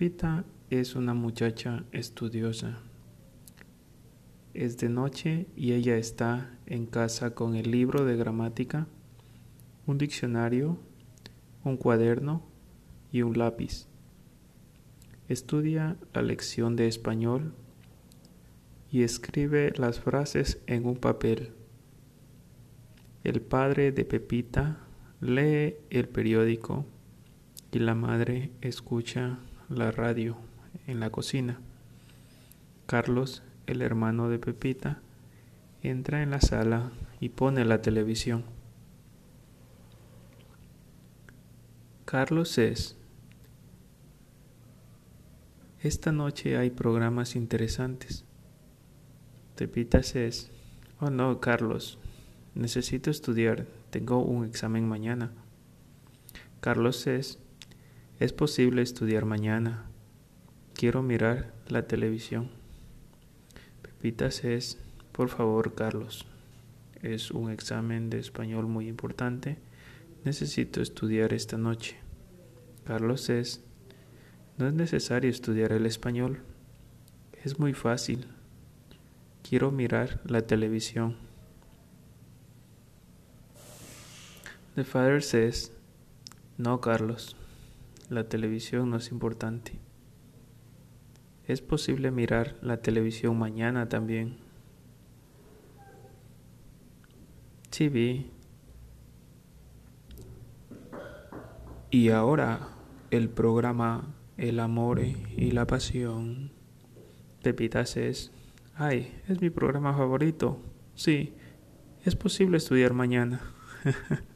Pepita es una muchacha estudiosa. Es de noche y ella está en casa con el libro de gramática, un diccionario, un cuaderno y un lápiz. Estudia la lección de español y escribe las frases en un papel. El padre de Pepita lee el periódico y la madre escucha la radio en la cocina. Carlos, el hermano de Pepita, entra en la sala y pone la televisión. Carlos es. Esta noche hay programas interesantes. Pepita es. Oh no, Carlos. Necesito estudiar. Tengo un examen mañana. Carlos es. Es posible estudiar mañana. Quiero mirar la televisión. Pepita es. Por favor, Carlos. Es un examen de español muy importante. Necesito estudiar esta noche. Carlos es. No es necesario estudiar el español. Es muy fácil. Quiero mirar la televisión. The father says, No, Carlos, la televisión no es importante. Es posible mirar la televisión mañana también. TV. Y ahora el programa El amor y la pasión. Pepita says, Ay, es mi programa favorito. Sí, es posible estudiar mañana.